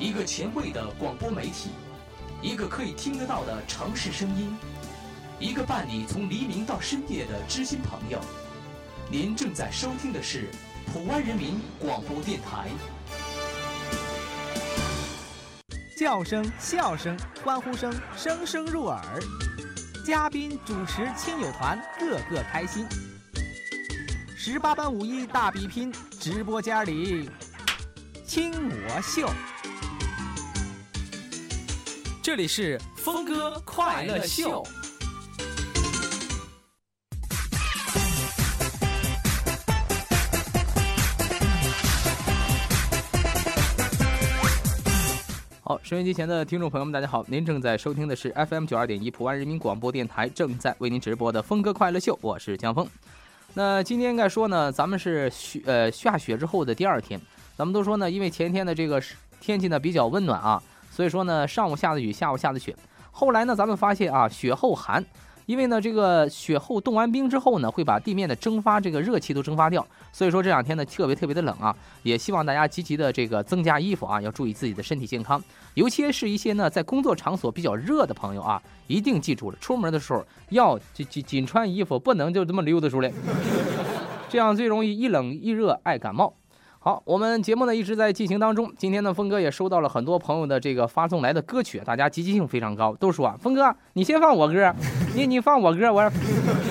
一个前卫的广播媒体，一个可以听得到的城市声音，一个伴你从黎明到深夜的知心朋友。您正在收听的是普湾人民广播电台。叫声、笑声、欢呼声，声声入耳。嘉宾、主持、亲友团，个个开心。十八般武艺大比拼，直播间里听我秀。这里是峰哥快乐秀。好，收音机前的听众朋友们，大家好，您正在收听的是 FM 九二点一普安人民广播电台正在为您直播的峰哥快乐秀，我是江峰。那今天应该说呢，咱们是雪呃下雪之后的第二天，咱们都说呢，因为前天的这个天气呢比较温暖啊，所以说呢上午下的雨，下午下的雪，后来呢咱们发现啊雪后寒。因为呢，这个雪后冻完冰之后呢，会把地面的蒸发这个热气都蒸发掉，所以说这两天呢特别特别的冷啊，也希望大家积极的这个增加衣服啊，要注意自己的身体健康，尤其是一些呢在工作场所比较热的朋友啊，一定记住了，出门的时候要紧紧紧穿衣服，不能就这么溜达出来，这样最容易一冷一热爱感冒。好，我们节目呢一直在进行当中。今天呢，峰哥也收到了很多朋友的这个发送来的歌曲，大家积极性非常高，都说啊，峰哥你先放我歌，你你放我歌，我说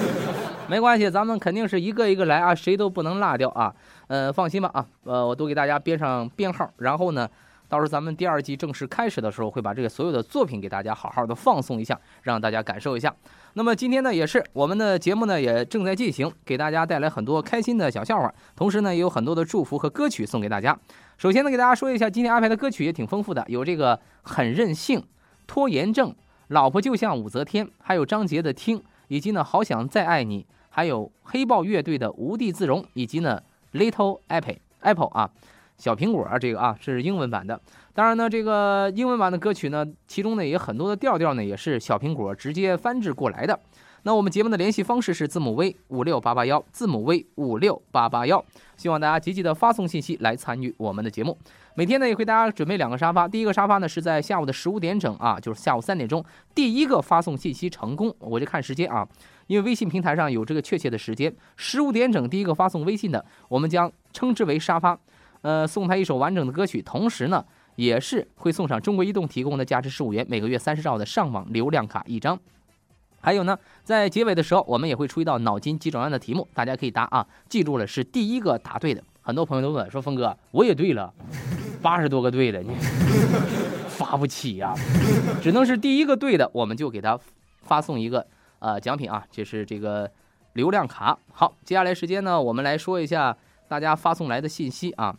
没关系，咱们肯定是一个一个来啊，谁都不能落掉啊。呃，放心吧啊，呃，我都给大家编上编号，然后呢，到时候咱们第二季正式开始的时候，会把这个所有的作品给大家好好的放送一下，让大家感受一下。那么今天呢，也是我们的节目呢，也正在进行，给大家带来很多开心的小笑话，同时呢，也有很多的祝福和歌曲送给大家。首先呢，给大家说一下，今天安排的歌曲也挺丰富的，有这个很任性、拖延症、老婆就像武则天，还有张杰的听，以及呢好想再爱你，还有黑豹乐队的无地自容，以及呢 Little Apple Apple 啊。小苹果啊，这个啊是英文版的。当然呢，这个英文版的歌曲呢，其中呢也很多的调调呢也是小苹果直接翻制过来的。那我们节目的联系方式是字母 V 五六八八幺，字母 V 五六八八幺。希望大家积极的发送信息来参与我们的节目。每天呢也会大家准备两个沙发，第一个沙发呢是在下午的十五点整啊，就是下午三点钟，第一个发送信息成功，我就看时间啊，因为微信平台上有这个确切的时间，十五点整第一个发送微信的，我们将称之为沙发。呃，送他一首完整的歌曲，同时呢，也是会送上中国移动提供的价值十五元、每个月三十兆的上网流量卡一张。还有呢，在结尾的时候，我们也会出一道脑筋急转弯的题目，大家可以答啊，记住了是第一个答对的。很多朋友都问说，峰哥，我也对了，八十多个对的，你发不起呀，只能是第一个对的，我们就给他发送一个呃奖品啊，就是这个流量卡。好，接下来时间呢，我们来说一下大家发送来的信息啊。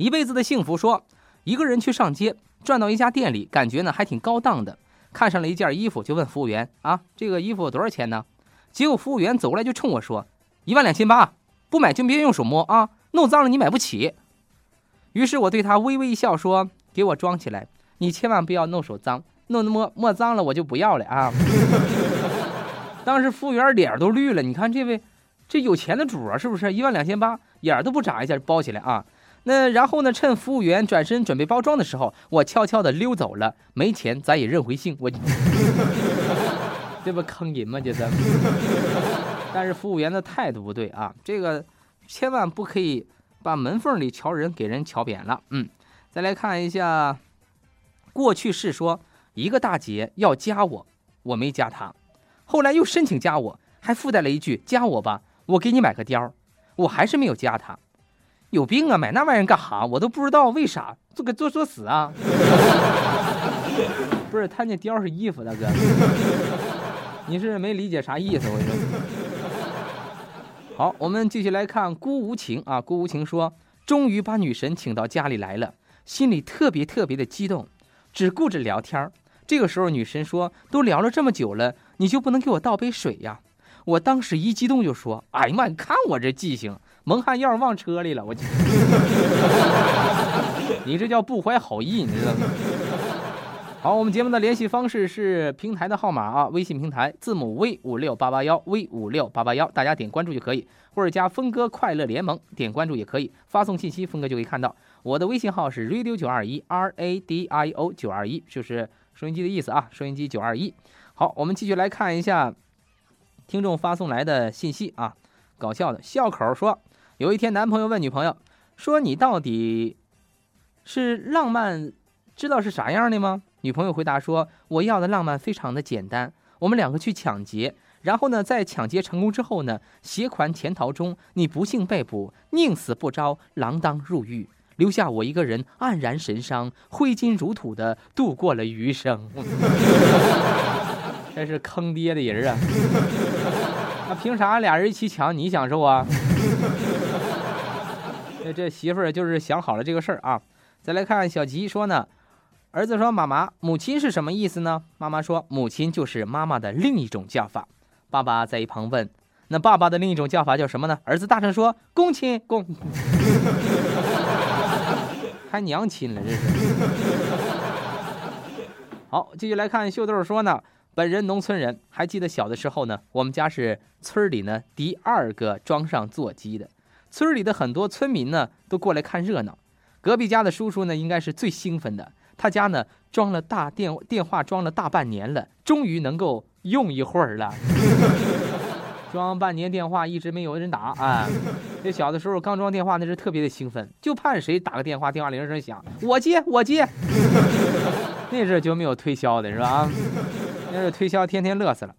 一辈子的幸福说，一个人去上街，转到一家店里，感觉呢还挺高档的，看上了一件衣服，就问服务员啊，这个衣服多少钱呢？结果服务员走过来就冲我说，一万两千八，不买就别用手摸啊，弄脏了你买不起。于是我对他微微一笑说，给我装起来，你千万不要弄手脏，弄摸摸脏了我就不要了啊。当时服务员脸都绿了，你看这位，这有钱的主啊，是不是？一万两千八，眼都不眨一下包起来啊。那然后呢？趁服务员转身准备包装的时候，我悄悄地溜走了。没钱咱也认回性，我 这不坑人吗？这是。但是服务员的态度不对啊，这个千万不可以把门缝里瞧人，给人瞧扁了。嗯，再来看一下，过去是说一个大姐要加我，我没加她，后来又申请加我，还附带了一句加我吧，我给你买个貂，我还是没有加她。有病啊！买那玩意儿干哈？我都不知道为啥，做个做作死啊！不是，他那貂是衣服，大哥，你是没理解啥意思？我跟你说。好，我们继续来看孤无情啊。孤无情说，终于把女神请到家里来了，心里特别特别的激动，只顾着聊天这个时候，女神说：“都聊了这么久了，你就不能给我倒杯水呀？”我当时一激动就说：“哎呀妈，你看我这记性。”蒙汗药忘车里了，我 你这叫不怀好意，你知道吗？好，我们节目的联系方式是平台的号码啊，微信平台字母 V 五六八八幺 V 五六八八幺，大家点关注就可以，或者加峰哥快乐联盟点关注也可以，发送信息峰哥就可以看到。我的微信号是 radio 九二一 R A D I O 九二一，就是收音机的意思啊，收音机九二一。好，我们继续来看一下听众发送来的信息啊，搞笑的笑口说，有一天男朋友问女朋友说：“你到底是浪漫知道是啥样的吗？”女朋友回答说：“我要的浪漫非常的简单，我们两个去抢劫，然后呢，在抢劫成功之后呢，携款潜逃中，你不幸被捕，宁死不招，锒铛入狱，留下我一个人黯然神伤、挥金如土的度过了余生。这是坑爹的人啊！那凭啥俩人一起抢你享受啊？这媳妇儿就是想好了这个事儿啊。再来看小吉说呢。”儿子说：“妈妈，母亲是什么意思呢？”妈妈说：“母亲就是妈妈的另一种叫法。”爸爸在一旁问：“那爸爸的另一种叫法叫什么呢？”儿子大声说：“公亲公，还娘亲了，这是。”好，继续来看秀豆说呢：“本人农村人，还记得小的时候呢，我们家是村里呢第二个装上座机的，村里的很多村民呢都过来看热闹，隔壁家的叔叔呢应该是最兴奋的。”他家呢装了大电电话，装了大半年了，终于能够用一会儿了。装半年电话一直没有人打啊！这小的时候刚装电话，那是特别的兴奋，就盼谁打个电话，电话铃声响，我接我接。那阵就没有推销的是吧？那是推销天天乐死了。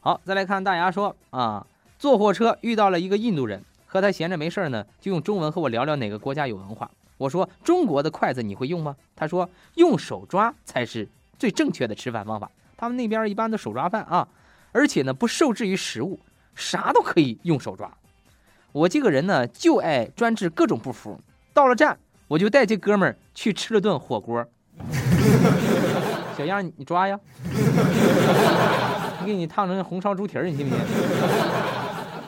好，再来看大牙说啊，坐火车遇到了一个印度人，和他闲着没事呢，就用中文和我聊聊哪个国家有文化。我说中国的筷子你会用吗？他说用手抓才是最正确的吃饭方法。他们那边一般都手抓饭啊，而且呢不受制于食物，啥都可以用手抓。我这个人呢就爱专治各种不服。到了站，我就带这哥们儿去吃了顿火锅。小样，你抓呀！给你烫成红烧猪蹄儿，你信不信？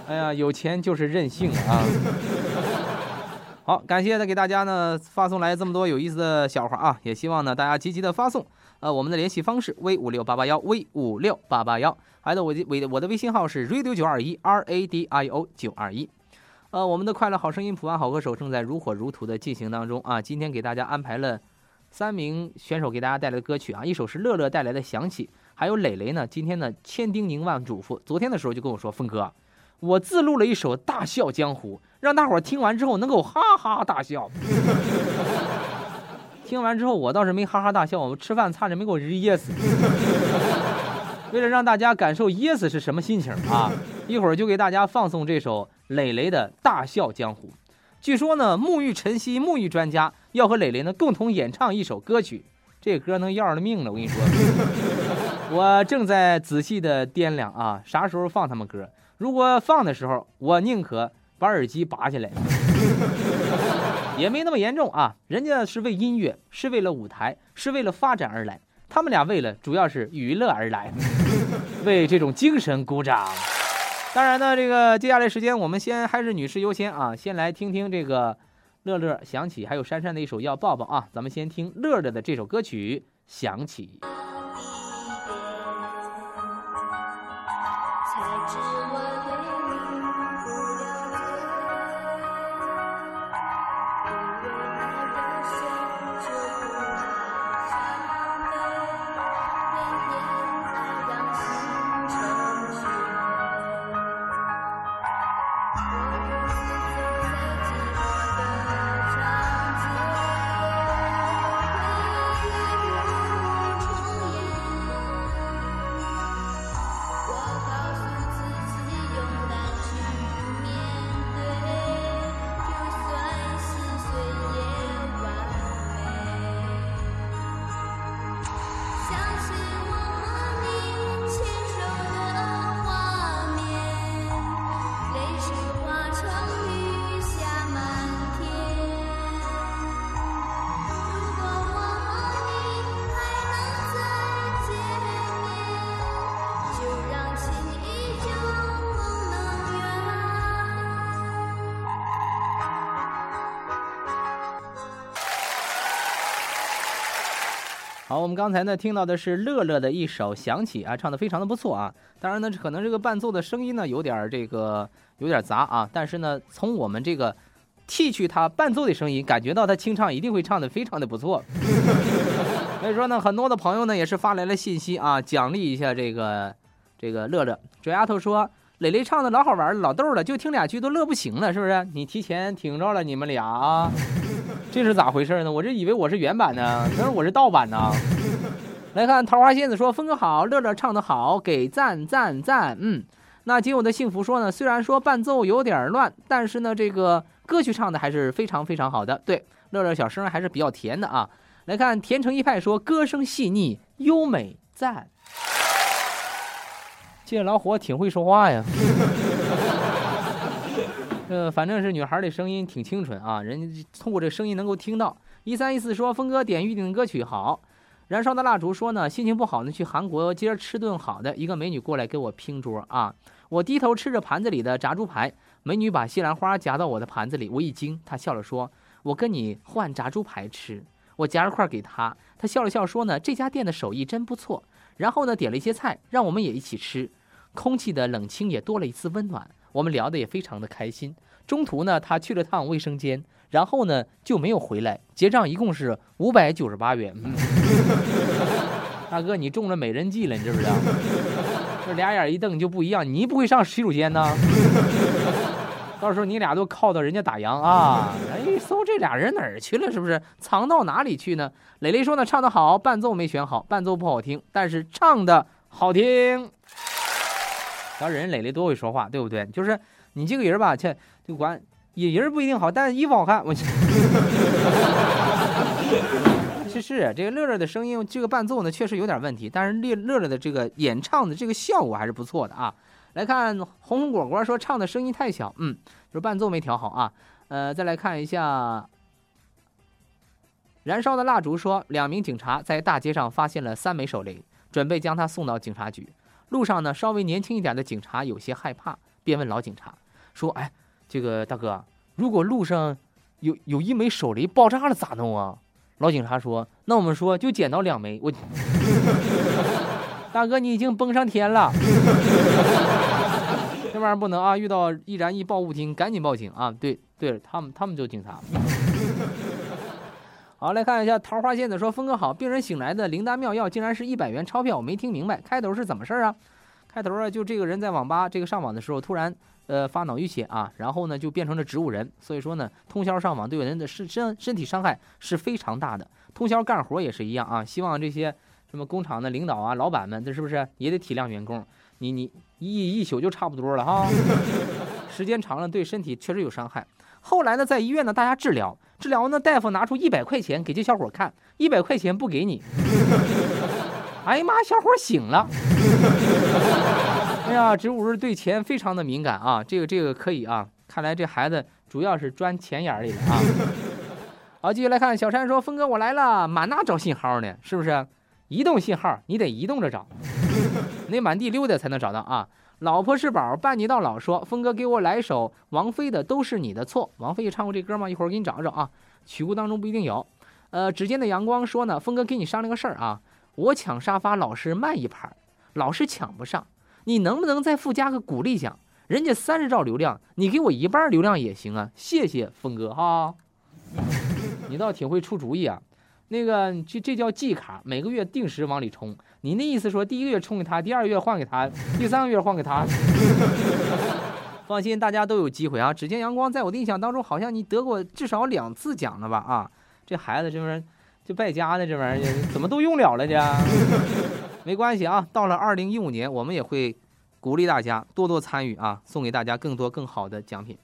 哎呀，有钱就是任性啊！好，感谢他给大家呢发送来这么多有意思的笑话啊！也希望呢大家积极的发送。呃，我们的联系方式 v 五六八八幺 v 五六八八幺，还有我的微我的微信号是 radio 九二一 r a d i o 九二一。呃，我们的快乐好声音普安好歌手正在如火如荼的进行当中啊！今天给大家安排了三名选手给大家带来的歌曲啊，一首是乐乐带来的想起，还有磊磊呢，今天呢千叮咛万嘱咐，昨天的时候就跟我说，峰哥。我自录了一首《大笑江湖》，让大伙儿听完之后能够哈哈大笑。听完之后，我倒是没哈哈大笑，我吃饭差点没给我噎死。为了让大家感受噎死是什么心情啊，一会儿就给大家放送这首磊磊的《大笑江湖》。据说呢，沐浴晨曦沐浴专家要和磊磊呢共同演唱一首歌曲，这歌能要了命了。我跟你说，我正在仔细的掂量啊，啥时候放他们歌。如果放的时候，我宁可把耳机拔下来，也没那么严重啊。人家是为音乐，是为了舞台，是为了发展而来。他们俩为了主要是娱乐而来，为这种精神鼓掌。当然呢，这个接下来时间我们先还是女士优先啊，先来听听这个乐乐想起，还有珊珊的一首要抱抱啊。咱们先听乐乐的这首歌曲想起。好，我们刚才呢听到的是乐乐的一首《想起》啊，唱的非常的不错啊。当然呢，可能这个伴奏的声音呢有点这个有点杂啊，但是呢，从我们这个剔去他伴奏的声音，感觉到他清唱一定会唱的非常的不错。所以说呢，很多的朋友呢也是发来了信息啊，奖励一下这个这个乐乐。这丫头说。磊磊唱的老好玩，老逗了，就听两句都乐不行了，是不是？你提前听着了，你们俩啊，这是咋回事呢？我这以为我是原版呢，可是我是盗版呢。来看桃花仙子说：“峰哥好，乐乐唱的好，给赞赞赞。”嗯，那仅有的幸福说呢，虽然说伴奏有点乱，但是呢，这个歌曲唱的还是非常非常好的。对，乐乐小声还是比较甜的啊。来看甜橙一派说：“歌声细腻优美，赞。”这老伙挺会说话呀，呃，反正是女孩的声音挺清纯啊，人家通过这声音能够听到。一三一四说峰哥点预定歌曲好，燃烧的蜡烛说呢心情不好呢去韩国今儿吃顿好的，一个美女过来给我拼桌啊，我低头吃着盘子里的炸猪排，美女把西兰花夹到我的盘子里，我一惊，她笑了说，我跟你换炸猪排吃，我夹了块给她，她笑了笑说呢这家店的手艺真不错，然后呢点了一些菜让我们也一起吃。空气的冷清也多了一丝温暖，我们聊得也非常的开心。中途呢，他去了趟卫生间，然后呢就没有回来。结账一共是五百九十八元。大哥，你中了美人计了，你知不知道？这俩眼一瞪就不一样，你不会上洗手间呢？到时候你俩都靠到人家打烊啊！哎，搜这俩人哪儿去了？是不是藏到哪里去呢？磊磊说呢，唱得好，伴奏没选好，伴奏不好听，但是唱的好听。要人磊磊多会说话，对不对？就是你这个人吧，切就管人不一定好，但是衣服好看。我 是是，这个乐乐的声音，这个伴奏呢确实有点问题，但是乐乐乐的这个演唱的这个效果还是不错的啊。来看红红果果说唱的声音太小，嗯，就是伴奏没调好啊。呃，再来看一下燃烧的蜡烛说，两名警察在大街上发现了三枚手雷，准备将他送到警察局。路上呢，稍微年轻一点的警察有些害怕，便问老警察说：“哎，这个大哥，如果路上有有一枚手雷爆炸了咋弄啊？”老警察说：“那我们说就捡到两枚。”我，大哥你已经崩上天了，这玩意儿不能啊！遇到易燃易爆物品赶紧报警啊！对对，他们他们就警察。好，来看一下桃花仙子说：“峰哥好，病人醒来的灵丹妙药竟然是一百元钞票，我没听明白开头是怎么事儿啊？开头啊，就这个人在网吧这个上网的时候，突然呃发脑淤血啊，然后呢就变成了植物人，所以说呢，通宵上网对人的身身身体伤害是非常大的。通宵干活也是一样啊，希望这些什么工厂的领导啊、老板们，这是不是也得体谅员工？你你一一宿就差不多了哈，时间长了对身体确实有伤害。后来呢，在医院呢，大家治疗。”治疗呢，大夫拿出一百块钱给这小伙看，一百块钱不给你。哎呀妈，小伙醒了。哎呀，植物人对钱非常的敏感啊，这个这个可以啊，看来这孩子主要是钻钱眼里了啊。好，继续来看，小山说：“峰哥，我来了，满哪找信号呢？是不是？移动信号你得移动着找，你得满地溜达才能找到啊。”老婆是宝，伴你到老。说峰哥，给我来首王菲的《都是你的错》。王菲也唱过这歌吗？一会儿给你找找啊，曲库当中不一定有。呃，指尖的阳光说呢，峰哥给你商量个事儿啊，我抢沙发老是慢一拍，老是抢不上，你能不能再附加个鼓励奖？人家三十兆流量，你给我一半流量也行啊，谢谢峰哥哈。你倒挺会出主意啊。那个，这这叫季卡，每个月定时往里充。你那意思说，第一个月充给他，第二个月换给他，第三个月换给他。放心，大家都有机会啊！指尖阳光，在我的印象当中，好像你得过至少两次奖了吧？啊，这孩子这玩意儿就败家的，这玩意儿怎么都用了了这？没关系啊，到了二零一五年，我们也会鼓励大家多多参与啊，送给大家更多更好的奖品。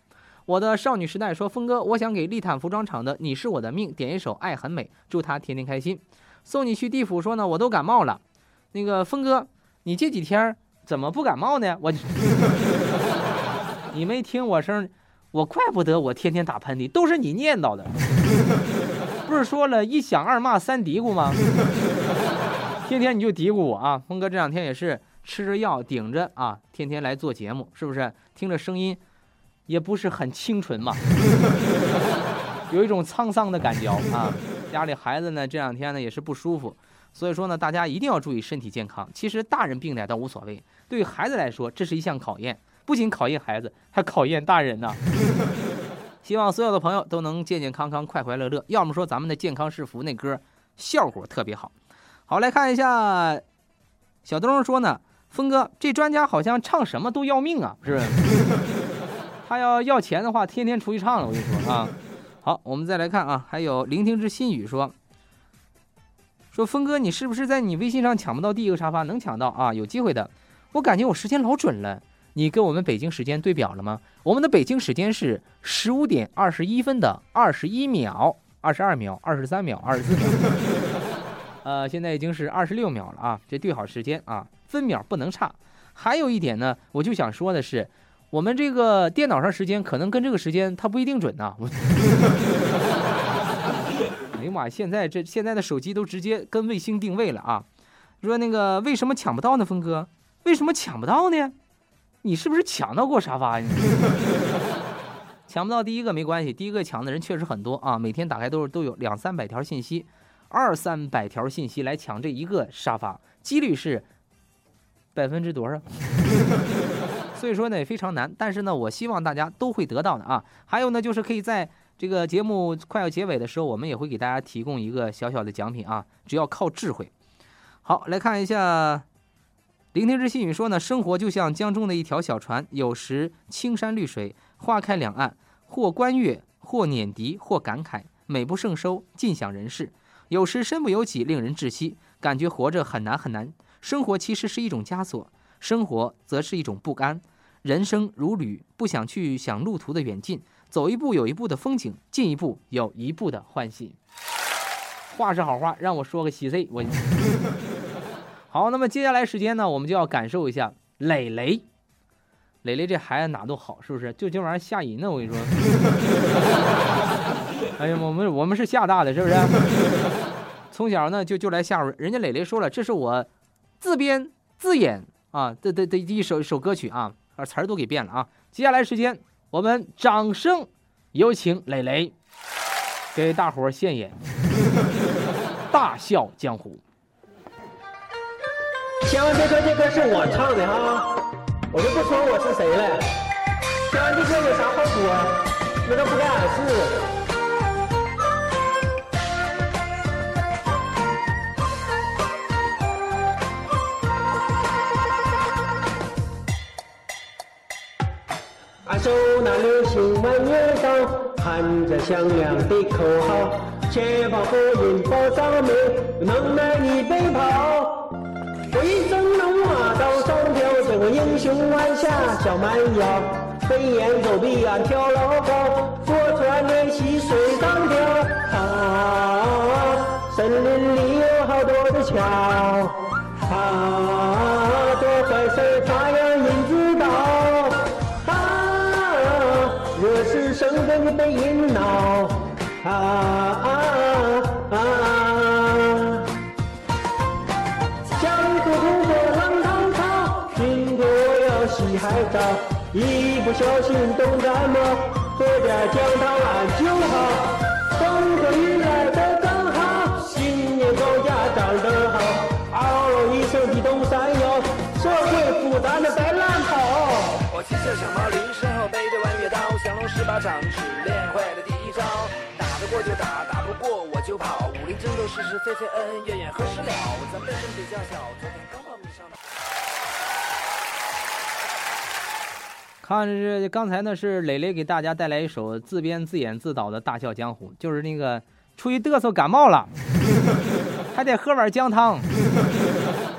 我的少女时代说：“峰哥，我想给丽坦服装厂的《你是我的命》点一首《爱很美》，祝他天天开心。”送你去地府说呢，我都感冒了。那个峰哥，你这几天怎么不感冒呢？我，你没听我声，我怪不得我天天打喷嚏，都是你念叨的。不是说了一响二骂三嘀咕吗？天天你就嘀咕我啊。峰哥这两天也是吃着药顶着啊，天天来做节目，是不是？听着声音。也不是很清纯嘛，有一种沧桑的感觉啊。家里孩子呢，这两天呢也是不舒服，所以说呢，大家一定要注意身体健康。其实大人病点倒无所谓，对于孩子来说，这是一项考验，不仅考验孩子，还考验大人呢。希望所有的朋友都能健健康康、快快乐乐。要么说咱们的《健康是福》那歌效果特别好。好，来看一下，小东说呢，峰哥这专家好像唱什么都要命啊，是不是？他要要钱的话，天天出去唱了。我跟你说啊。好，我们再来看啊，还有聆听之心语说，说峰哥，你是不是在你微信上抢不到第一个沙发？能抢到啊，有机会的。我感觉我时间老准了。你跟我们北京时间对表了吗？我们的北京时间是十五点二十一分的二十一秒、二十二秒、二十三秒、二十四秒。呃，现在已经是二十六秒了啊，这对好时间啊，分秒不能差。还有一点呢，我就想说的是，我们这个电脑上时间可能跟这个时间它不一定准呢。哎呀妈，现在这现在的手机都直接跟卫星定位了啊！说那个为什么抢不到呢，峰哥？为什么抢不到呢？你是不是抢到过沙发呀？抢不到第一个没关系，第一个抢的人确实很多啊，每天打开都是都有两三百条信息，二三百条信息来抢这一个沙发，几率是百分之多少？所以说呢也非常难，但是呢我希望大家都会得到的啊。还有呢就是可以在这个节目快要结尾的时候，我们也会给大家提供一个小小的奖品啊，只要靠智慧。好，来看一下。聆听之细语说呢，生活就像江中的一条小船，有时青山绿水，花开两岸，或观月，或碾笛，或感慨，美不胜收，尽享人世；有时身不由己，令人窒息，感觉活着很难很难。生活其实是一种枷锁，生活则是一种不甘。人生如旅，不想去想路途的远近，走一步有一步的风景，进一步有一步的欢喜。话是好话，让我说个稀碎，我。好，那么接下来时间呢，我们就要感受一下磊磊。磊磊这孩子哪都好，是不是？就这玩意儿吓人呢，我跟你说。哎呀，我们我们是厦大的，是不是？从小呢就就来吓人。人家磊磊说了，这是我自编自演啊这这这一首一首歌曲啊，把词儿都给变了啊。接下来时间，我们掌声有请磊磊给大伙儿献演《大笑江湖》。千万别说这歌是我唱的哈，我就不说我是谁了。千万这歌有啥后果，那都不干俺事。手拿流星满月刀，喊着响亮的口号，前方火影报上名，能耐你奔跑。我一生龙马刀上挑，这个英雄弯下小蛮腰，飞檐走壁俺跳老高，坐船练习水上漂。啊，森林里有好多的桥，啊，啊啊啊啊！江湖不过浪滔滔，拼搏要洗。海澡，一不小心冻感冒，喝点姜汤俺就好。风和雨来的刚好，新年庄稼长得好。嗷喽一声的东山摇，社会负担的白烂跑。我骑着小毛驴，身后背着弯月刀，降龙十八掌就跑。武林争斗是是非非恩恩怨怨何时了？咱辈分比较小，昨天刚报名上的。看这刚才呢是磊磊给大家带来一首自编自演自导的《大笑江湖》，就是那个出于嘚瑟感冒了，还得喝碗姜汤。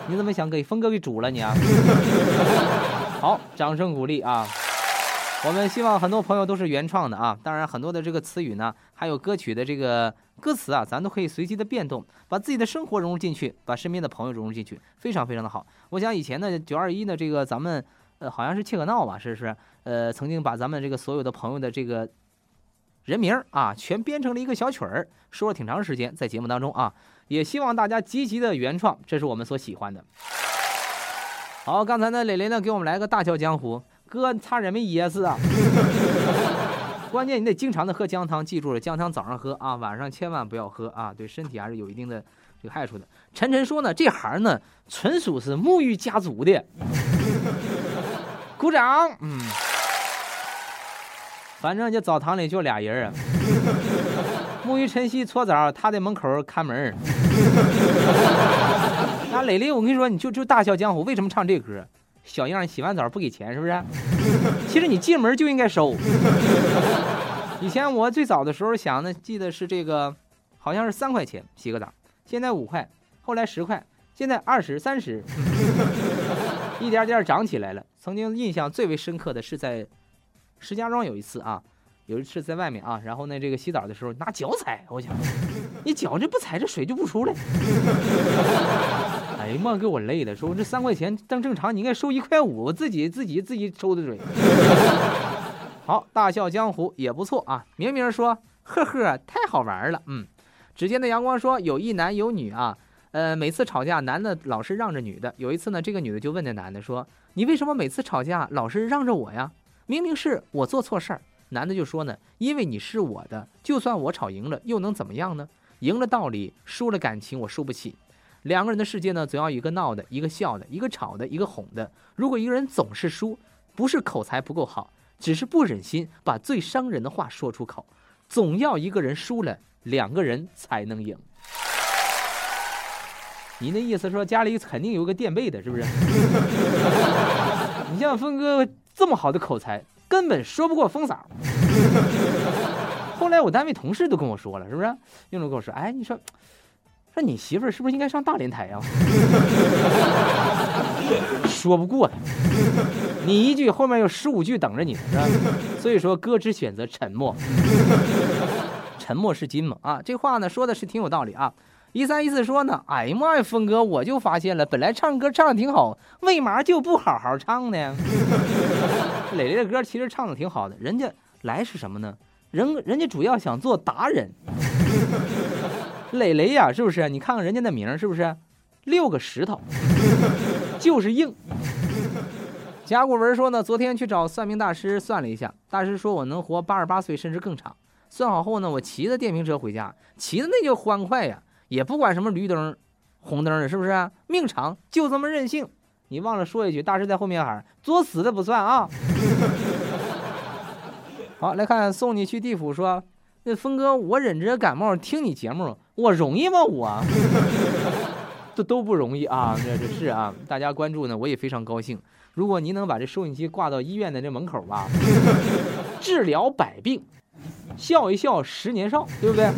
你怎么想给峰哥给煮了你啊？好，掌声鼓励啊！我们希望很多朋友都是原创的啊，当然很多的这个词语呢，还有歌曲的这个歌词啊，咱都可以随机的变动，把自己的生活融入进去，把身边的朋友融入进去，非常非常的好。我想以前呢，九二一呢，这个咱们。呃，好像是切克闹吧，是不是，呃，曾经把咱们这个所有的朋友的这个人名啊，全编成了一个小曲儿，说了挺长时间，在节目当中啊，也希望大家积极的原创，这是我们所喜欢的。好，刚才呢，磊磊呢给我们来个大笑江湖，哥差点没噎死啊！关键你得经常的喝姜汤，记住了，姜汤早上喝啊，晚上千万不要喝啊，对身体还是有一定的这个害处的。晨晨说呢，这行呢纯属是沐浴家族的，鼓掌，嗯，反正这澡堂里就俩人啊，沐浴晨曦搓澡，他在门口看门。那磊磊，我跟你说，你就就大笑江湖，为什么唱这歌？小样，洗完澡不给钱是不是？其实你进门就应该收。以前我最早的时候想呢，记得是这个，好像是三块钱洗个澡，现在五块，后来十块，现在二十三十，一点点涨起来了。曾经印象最为深刻的是在石家庄有一次啊，有一次在外面啊，然后呢这个洗澡的时候拿脚踩，我想你脚这不踩这水就不出来。哎呀妈，给我累的！说这三块钱当正常，你应该收一块五，我自己自己自己抽的水。好，大笑江湖也不错啊。明明说呵呵，太好玩了。嗯，指尖的阳光说有一男有女啊，呃，每次吵架男的老是让着女的。有一次呢，这个女的就问那男的说：“你为什么每次吵架老是让着我呀？明明是我做错事儿。”男的就说呢：“因为你是我的，就算我吵赢了又能怎么样呢？赢了道理，输了感情，我输不起。”两个人的世界呢，总要一个闹的，一个笑的，一个吵的，一个哄的。如果一个人总是输，不是口才不够好，只是不忍心把最伤人的话说出口。总要一个人输了，两个人才能赢。你那意思说家里肯定有个垫背的，是不是？你像峰哥这么好的口才，根本说不过风嫂。后来我单位同事都跟我说了，是不是？用着跟我说，哎，你说。说你媳妇儿是不是应该上大连台呀？说不过他，你一句后面有十五句等着你呢，是吧？所以说哥只选择沉默，沉默是金嘛啊！这话呢说的是挺有道理啊。一三一四说呢，哎呀妈呀，峰哥，我就发现了，本来唱歌唱的挺好，为嘛就不好好唱呢？磊磊的歌其实唱的挺好的，人家来是什么呢？人人家主要想做达人。磊磊呀，是不是？你看看人家那名是不是？六个石头，就是硬。甲骨文说呢，昨天去找算命大师算了一下，大师说我能活八十八岁甚至更长。算好后呢，我骑着电瓶车回家，骑的那叫欢快呀，也不管什么绿灯、红灯的，是不是？命长就这么任性。你忘了说一句，大师在后面喊：作死的不算啊。好，来看送你去地府说。那峰哥，我忍着感冒听你节目，我容易吗？我这都不容易啊！这这是啊，大家关注呢，我也非常高兴。如果您能把这收音机挂到医院的这门口吧，治疗百病，笑一笑十年少，对不对？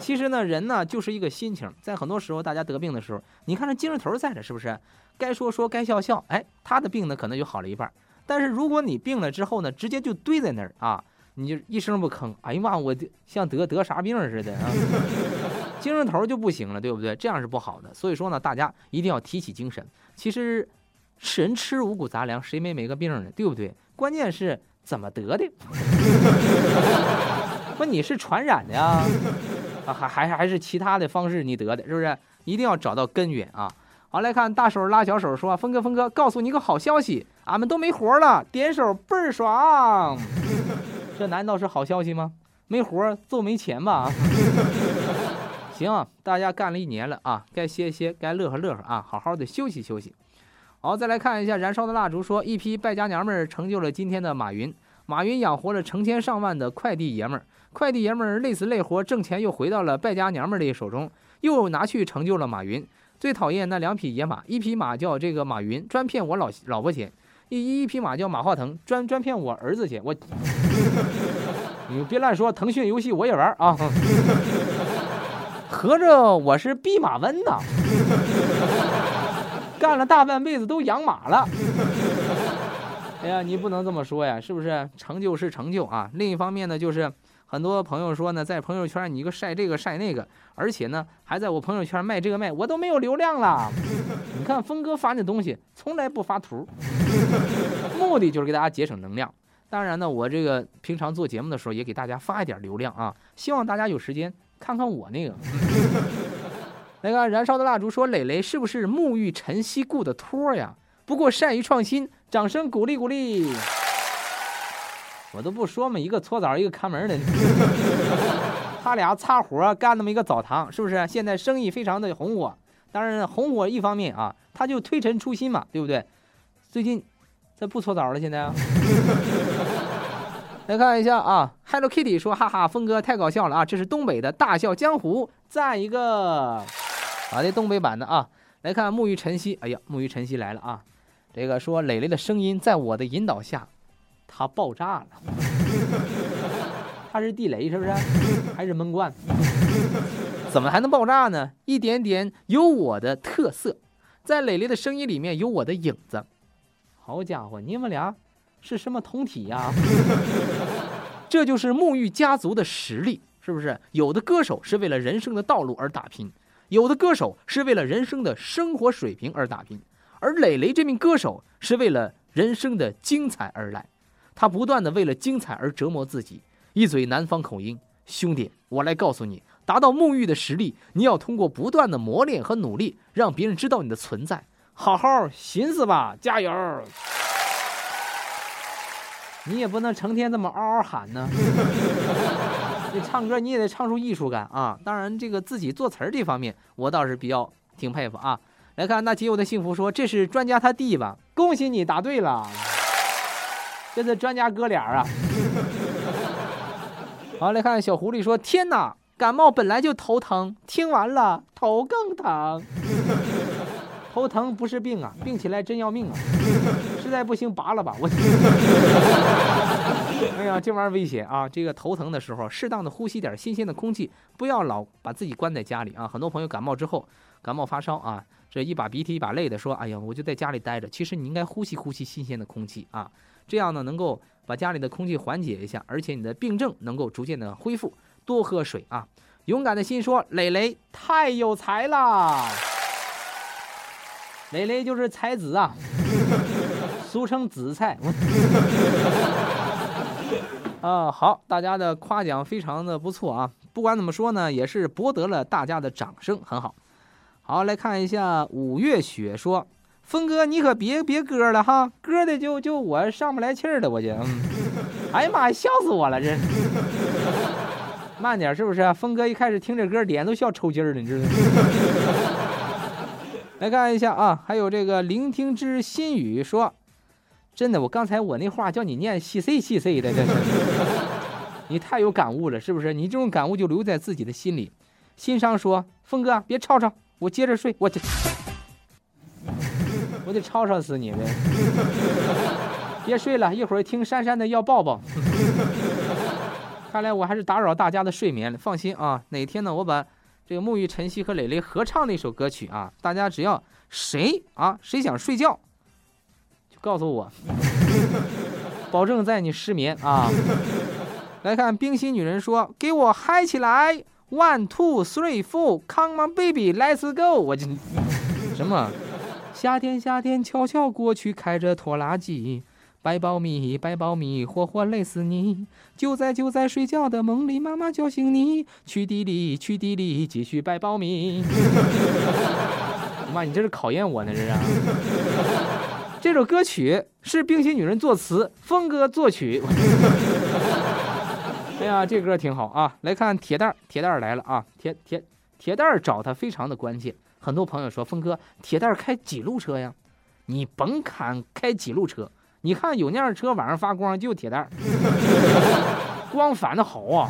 其实呢，人呢就是一个心情，在很多时候大家得病的时候，你看这精神头在这，是不是？该说说，该笑笑，哎，他的病呢可能就好了一半。但是如果你病了之后呢，直接就堆在那儿啊。你就一声不吭，哎呀妈，我像得得啥病似的啊，精神头就不行了，对不对？这样是不好的。所以说呢，大家一定要提起精神。其实，人吃五谷杂粮，谁没没个病呢？对不对？关键是怎么得的？不，你是传染的呀？啊，还还还是其他的方式你得的，是不是？一定要找到根源啊！好，来看大手拉小手说：“峰哥，峰哥，告诉你一个好消息，俺们都没活了，点手倍儿爽。”这难道是好消息吗？没活就没钱吧？行，大家干了一年了啊，该歇歇，该乐呵乐呵啊，好好的休息休息。好，再来看一下燃烧的蜡烛，说一批败家娘们儿成就了今天的马云。马云养活了成千上万的快递爷们儿，快递爷们儿累死累活挣钱，又回到了败家娘们儿的手中，又拿去成就了马云。最讨厌那两匹野马，一匹马叫这个马云，专骗我老老婆钱。一一匹马叫马化腾，专专骗我儿子钱。我，你别乱说，腾讯游戏我也玩啊。合着我是弼马温呐，干了大半辈子都养马了。哎呀，你不能这么说呀，是不是？成就是成就啊。另一方面呢，就是很多朋友说呢，在朋友圈你一个晒这个晒那个，而且呢还在我朋友圈卖这个卖，我都没有流量了。你看峰哥发那东西，从来不发图。目的就是给大家节省能量。当然呢，我这个平常做节目的时候也给大家发一点流量啊，希望大家有时间看看我那个。那个燃烧的蜡烛说：“磊磊是不是沐浴晨曦雇的托呀？”不过善于创新，掌声鼓励鼓励。我都不说嘛，一个搓澡，一个看门的，他俩擦活干那么一个澡堂，是不是？现在生意非常的红火。当然，红火一方面啊，他就推陈出新嘛，对不对？最近他不搓澡了，现在啊。来看一下啊，Hello Kitty 说：“哈哈，峰哥太搞笑了啊！这是东北的大笑江湖，赞一个。”好的，东北版的啊。来看沐浴晨曦，哎呀，沐浴晨曦来了啊！这个说磊磊的声音在我的引导下，它爆炸了。他是地雷是不是？还是闷罐？怎么还能爆炸呢？一点点有我的特色，在磊磊的声音里面有我的影子。好家伙，你们俩。是什么同体呀？这就是沐浴家族的实力，是不是？有的歌手是为了人生的道路而打拼，有的歌手是为了人生的生活水平而打拼，而磊磊这名歌手是为了人生的精彩而来，他不断的为了精彩而折磨自己，一嘴南方口音。兄弟，我来告诉你，达到沐浴的实力，你要通过不断的磨练和努力，让别人知道你的存在。好好寻思吧，加油！你也不能成天这么嗷嗷喊呢。你唱歌你也得唱出艺术感啊！当然，这个自己作词儿这方面，我倒是比较挺佩服啊。来看那仅有的幸福说：“这是专家他弟吧？恭喜你答对了，这是专家哥俩啊。”好，来看小狐狸说：“天哪，感冒本来就头疼，听完了头更疼。”头疼不是病啊，病起来真要命啊！实在不行拔了吧，我。哎呀，这玩意儿危险啊！这个头疼的时候，适当的呼吸点新鲜的空气，不要老把自己关在家里啊。很多朋友感冒之后，感冒发烧啊，这一把鼻涕一把泪的说：“哎呀，我就在家里待着。”其实你应该呼吸呼吸新鲜的空气啊，这样呢能够把家里的空气缓解一下，而且你的病症能够逐渐的恢复。多喝水啊！勇敢的心说：“磊磊太有才了。”磊磊就是才子啊，俗称紫菜。啊，好，大家的夸奖非常的不错啊。不管怎么说呢，也是博得了大家的掌声，很好。好，来看一下五月雪说：“峰哥，你可别别歌了哈，歌的就就我上不来气儿了，我就。哎呀妈呀，笑死我了，这。慢点，是不是？峰哥一开始听这歌，脸都笑抽筋了，你知道吗？来看一下啊，还有这个聆听之心语说，真的，我刚才我那话叫你念细碎细碎的，这是你太有感悟了，是不是？你这种感悟就留在自己的心里。心伤说，峰哥别吵吵，我接着睡，我这我得吵吵死你呗！别睡了，一会儿听珊珊的要抱抱。看来我还是打扰大家的睡眠了。放心啊，哪天呢，我把。这个沐浴晨曦和磊磊合唱的一首歌曲啊，大家只要谁啊谁想睡觉，告诉我，保证在你失眠啊。来看冰心女人说：“给我嗨起来，one two three four，come on baby，let's go。”我这什么？夏天夏天悄悄过去，开着拖拉机。白苞米，白苞米，活活累死你！就在就在睡觉的梦里，妈妈叫醒你，去地里，去地里，继续白苞米。妈，你这是考验我呢，这是。这首歌曲是冰心女人作词，峰哥作曲。哎呀，这歌挺好啊！来看铁蛋儿，铁蛋儿来了啊！铁铁铁蛋儿找他非常的关键。很多朋友说，峰哥，铁蛋儿开几路车呀？你甭看开几路车。你看有那样车晚上发光就铁蛋 光反的好啊，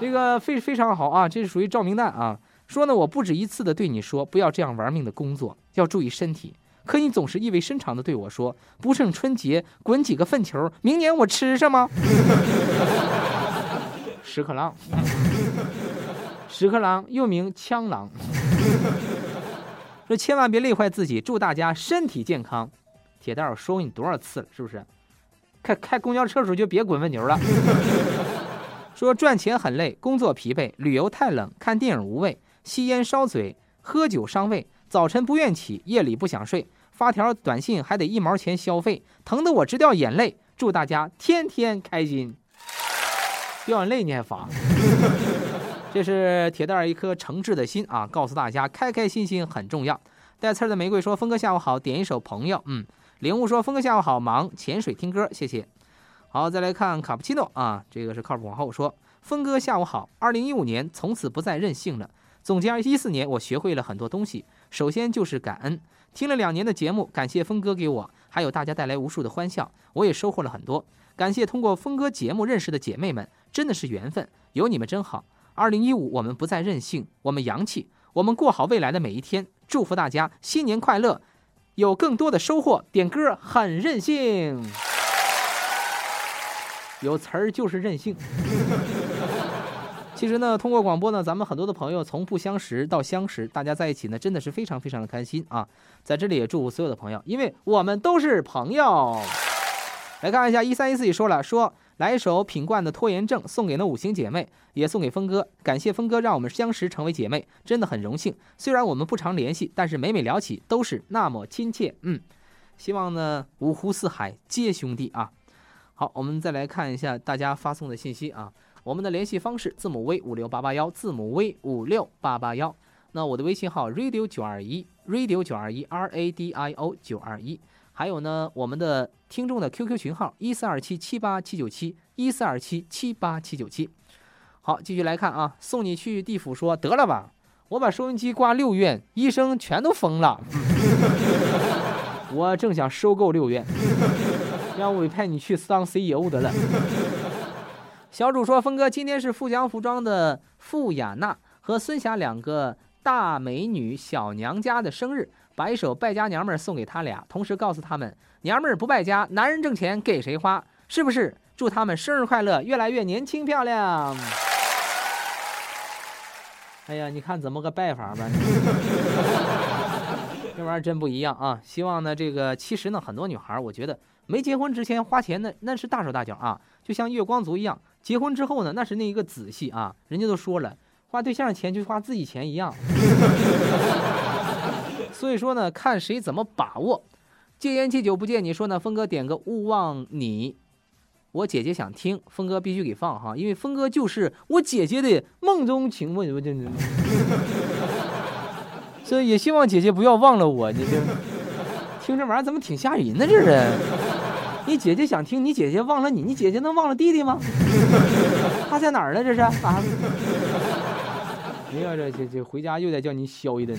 这个非非常好啊，这是属于照明弹啊。说呢，我不止一次的对你说，不要这样玩命的工作，要注意身体。可你总是意味深长的对我说，不胜春节滚几个粪球，明年我吃什么？屎壳郎，屎壳郎又名枪狼。说千万别累坏自己，祝大家身体健康。铁蛋，我说过你多少次了，是不是？开开公交车的时候就别滚粪球了。说赚钱很累，工作疲惫，旅游太冷，看电影无味，吸烟烧嘴，喝酒伤胃，早晨不愿起，夜里不想睡，发条短信还得一毛钱消费，疼得我直掉眼泪。祝大家天天开心。掉眼泪你还发？这是铁蛋儿一颗诚挚的心啊！告诉大家，开开心心很重要。带刺儿的玫瑰说：“峰哥下午好，点一首朋友。”嗯。领悟说：“峰哥下午好，忙潜水听歌，谢谢。好，再来看卡布奇诺啊，这个是靠谱。往后说，峰哥下午好。二零一五年从此不再任性了。总结一四年，我学会了很多东西。首先就是感恩，听了两年的节目，感谢峰哥给我还有大家带来无数的欢笑，我也收获了很多。感谢通过峰哥节目认识的姐妹们，真的是缘分，有你们真好。二零一五，我们不再任性，我们洋气，我们过好未来的每一天。祝福大家新年快乐，有更多的收获。点歌很任性。有词儿就是任性。其实呢，通过广播呢，咱们很多的朋友从不相识到相识，大家在一起呢，真的是非常非常的开心啊！在这里也祝福所有的朋友，因为我们都是朋友。来看一下，一三一四也说了，说来一首品冠的《拖延症》，送给那五星姐妹，也送给峰哥，感谢峰哥让我们相识成为姐妹，真的很荣幸。虽然我们不常联系，但是每每聊起都是那么亲切。嗯，希望呢五湖四海皆兄弟啊！好，我们再来看一下大家发送的信息啊。我们的联系方式字母 V 五六八八幺，字母 V 五六八八幺。那我的微信号 radio 九二一，radio 九二一，R A D I O 九二一。还有呢，我们的听众的 QQ 群号一四二七七八七九七，一四二七七八七九七。好，继续来看啊。送你去地府说得了吧，我把收音机挂六院，医生全都疯了。我正想收购六院。让委派你去当 CEO 得了。小主说：“峰哥，今天是富江服装的傅雅娜和孙霞两个大美女小娘家的生日，把一首败家娘们儿送给他俩，同时告诉他们，娘们儿不败家，男人挣钱给谁花？是不是？祝他们生日快乐，越来越年轻漂亮。”哎呀，你看怎么个拜法吧？这玩意儿真不一样啊！希望呢，这个其实呢，很多女孩，我觉得。没结婚之前花钱那那是大手大脚啊，就像月光族一样。结婚之后呢，那是那一个仔细啊。人家都说了，花对象的钱就花自己钱一样。所以说呢，看谁怎么把握。戒烟戒酒不戒你说呢，峰哥点个勿忘你，我姐姐想听，峰哥必须给放哈，因为峰哥就是我姐姐的梦中情。我这这，所以也希望姐姐不要忘了我。你这听这玩意儿怎么挺吓人呢？这是。你姐姐想听，你姐姐忘了你，你姐姐能忘了弟弟吗？他在哪儿呢？这是啊！哎呀，这这这回家又得叫你削一顿。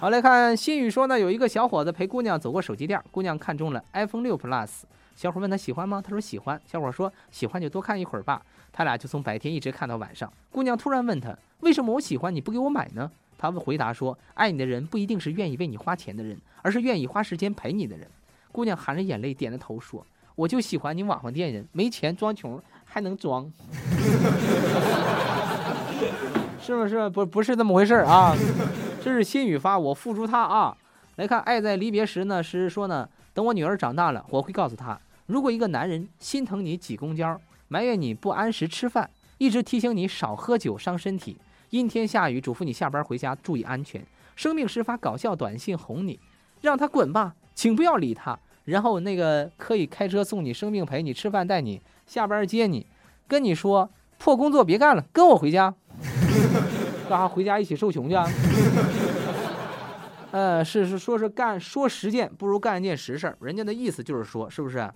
好，来看新宇说呢，有一个小伙子陪姑娘走过手机店，姑娘看中了 iPhone 六 Plus，小伙问他喜欢吗？他说喜欢。小伙说喜欢就多看一会儿吧。他俩就从白天一直看到晚上。姑娘突然问他，为什么我喜欢你不给我买呢？他回答说，爱你的人不一定是愿意为你花钱的人，而是愿意花时间陪你的人。姑娘含着眼泪点着头说：“我就喜欢你网上店人，没钱装穷还能装，是不是？不不是这么回事啊？这是心语发，我付出他啊。来看，爱在离别时呢，是说呢，等我女儿长大了，我会告诉她，如果一个男人心疼你挤公交，埋怨你不按时吃饭，一直提醒你少喝酒伤身体，阴天下雨嘱咐你下班回家注意安全，生病时发搞笑短信哄你，让他滚吧。”请不要理他，然后那个可以开车送你生病陪你吃饭带你下班接你，跟你说破工作别干了，跟我回家，干啥回家一起受穷去啊？呃，是是说是干说实践不如干一件实事人家的意思就是说是不是？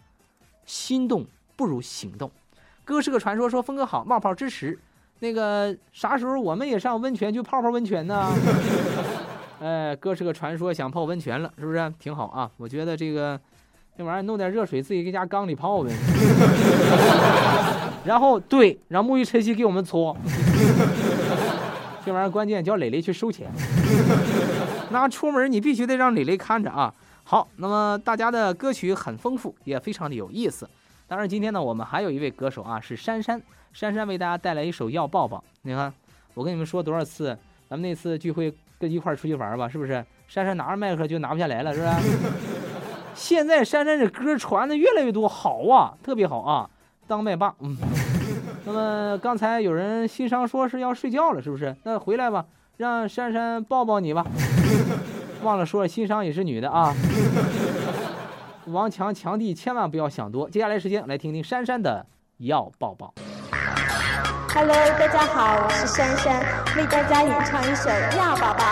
心动不如行动。哥是个传说，说峰哥好，冒泡支持。那个啥时候我们也上温泉去泡泡温泉呢？哎，哥是个传说，想泡温泉了，是不是挺好啊？我觉得这个这玩意儿弄点热水，自己搁家缸里泡呗。然后对，让沐浴晨曦给我们搓。这玩意儿关键叫磊磊去收钱。那出门你必须得让磊磊看着啊。好，那么大家的歌曲很丰富，也非常的有意思。当然今天呢，我们还有一位歌手啊，是珊珊。珊珊为大家带来一首《要抱抱》。你看，我跟你们说多少次，咱们那次聚会。跟一块出去玩吧，是不是？珊珊拿着麦克就拿不下来了，是不是？现在珊珊这歌传的越来越多，好啊，特别好啊，当麦霸。嗯。那么刚才有人新商说是要睡觉了，是不是？那回来吧，让珊珊抱抱你吧。忘了说了，新商也是女的啊。王强强弟千万不要想多。接下来时间来听听珊珊的要抱抱。Hello，大家好，我是珊珊，为大家演唱一首《要宝宝》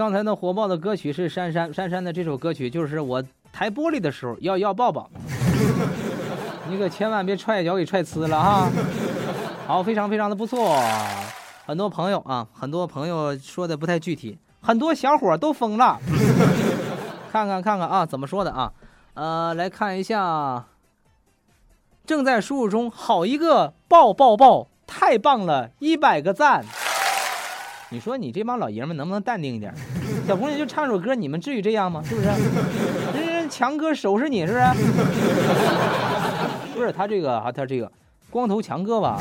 刚才那火爆的歌曲是珊珊，珊珊的这首歌曲就是我抬玻璃的时候要要抱抱，你可千万别踹一脚给踹呲了哈。好，非常非常的不错，很多朋友啊，很多朋友说的不太具体，很多小伙都疯了。看看看看啊，怎么说的啊？呃，来看一下，正在输入中，好一个抱抱抱，太棒了，一百个赞。你说你这帮老爷们能不能淡定一点？小姑娘就唱首歌，你们至于这样吗？是不是？人人强哥收拾你，是不是？不是他这个啊，他这个光头强哥吧？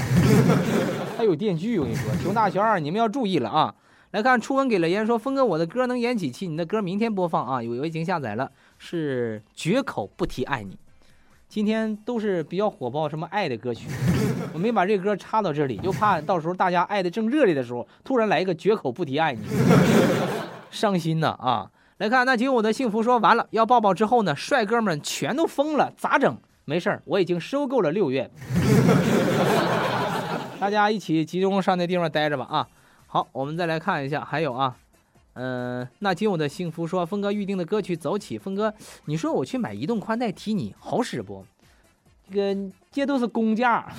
他有电锯，我跟你说，熊大熊二，你们要注意了啊！来看初文给了言说，峰哥，我的歌能演几期？你的歌明天播放啊，有我已经下载了，是绝口不提爱你。今天都是比较火爆什么爱的歌曲，我没把这歌插到这里，就怕到时候大家爱的正热烈的时候，突然来一个绝口不提爱你，伤心呐啊！来看那仅我的幸福说完了要抱抱之后呢，帅哥们全都疯了，咋整？没事儿，我已经收购了六月，大家一起集中上那地方待着吧啊！好，我们再来看一下，还有啊。嗯，那今我的幸福说，峰哥预定的歌曲走起。峰哥，你说我去买移动宽带提你好使不？这个这都是公价，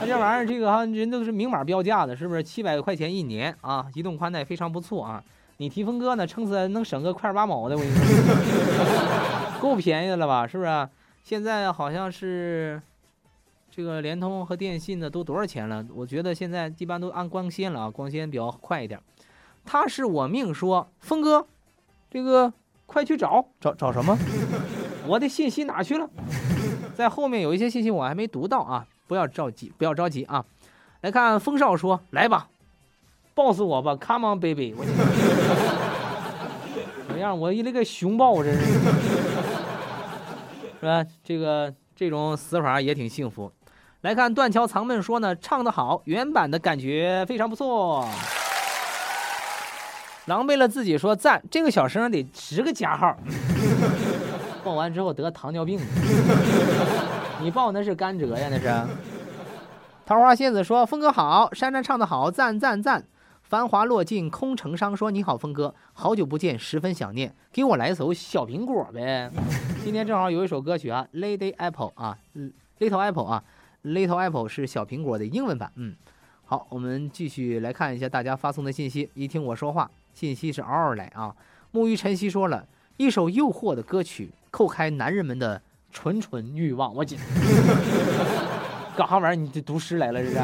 那这玩意儿这个哈人都是明码标价的，是不是？七百块钱一年啊，移动宽带非常不错啊。你提峰哥呢，撑死能省个块八毛的，我跟你说，够便宜的了吧？是不是？现在好像是这个联通和电信的都多少钱了？我觉得现在一般都按光纤了啊，光纤比较快一点。他是我命说，峰哥，这个快去找找找什么？我的信息哪去了？在后面有一些信息我还没读到啊，不要着急，不要着急啊。来看风少说，来吧，抱死我吧，Come on baby，我 怎么样？我一那个熊抱，我真是 是吧？这个这种死法也挺幸福。来看断桥藏闷说呢，唱得好，原版的感觉非常不错。狼狈了自己说赞，这个小声得十个加号。报完之后得糖尿病，你报那是甘蔗呀，那是。桃花仙子说峰哥好，珊珊唱的好，赞赞赞。繁华落尽空成伤说你好峰哥，好久不见，十分想念，给我来一首小苹果呗。今天正好有一首歌曲啊，Lady Apple 啊，Little Apple 啊，Little Apple 是小苹果的英文版。嗯，好，我们继续来看一下大家发送的信息。一听我说话。信息是嗷嗷来啊！木鱼晨曦说了一首诱惑的歌曲，扣开男人们的纯纯欲望。我紧，干啥玩意儿？你这读诗来了，这是？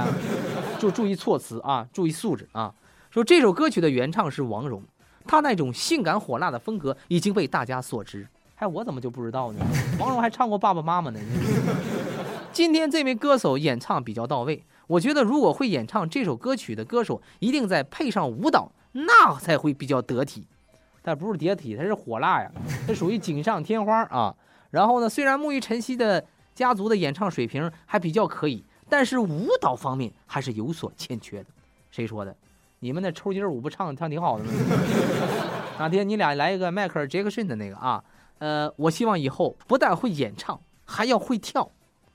就注意措辞啊，注意素质啊！说这首歌曲的原唱是王蓉，她那种性感火辣的风格已经被大家所知。哎我怎么就不知道呢？王蓉还唱过《爸爸妈妈》呢。今天这位歌手演唱比较到位，我觉得如果会演唱这首歌曲的歌手，一定再配上舞蹈。那才会比较得体，但不是叠体，它是火辣呀，这属于锦上添花啊。然后呢，虽然沐浴晨曦的家族的演唱水平还比较可以，但是舞蹈方面还是有所欠缺的。谁说的？你们那抽筋舞不唱唱挺好的吗？哪天你俩来一个迈克尔·杰克逊的那个啊？呃，我希望以后不但会演唱，还要会跳，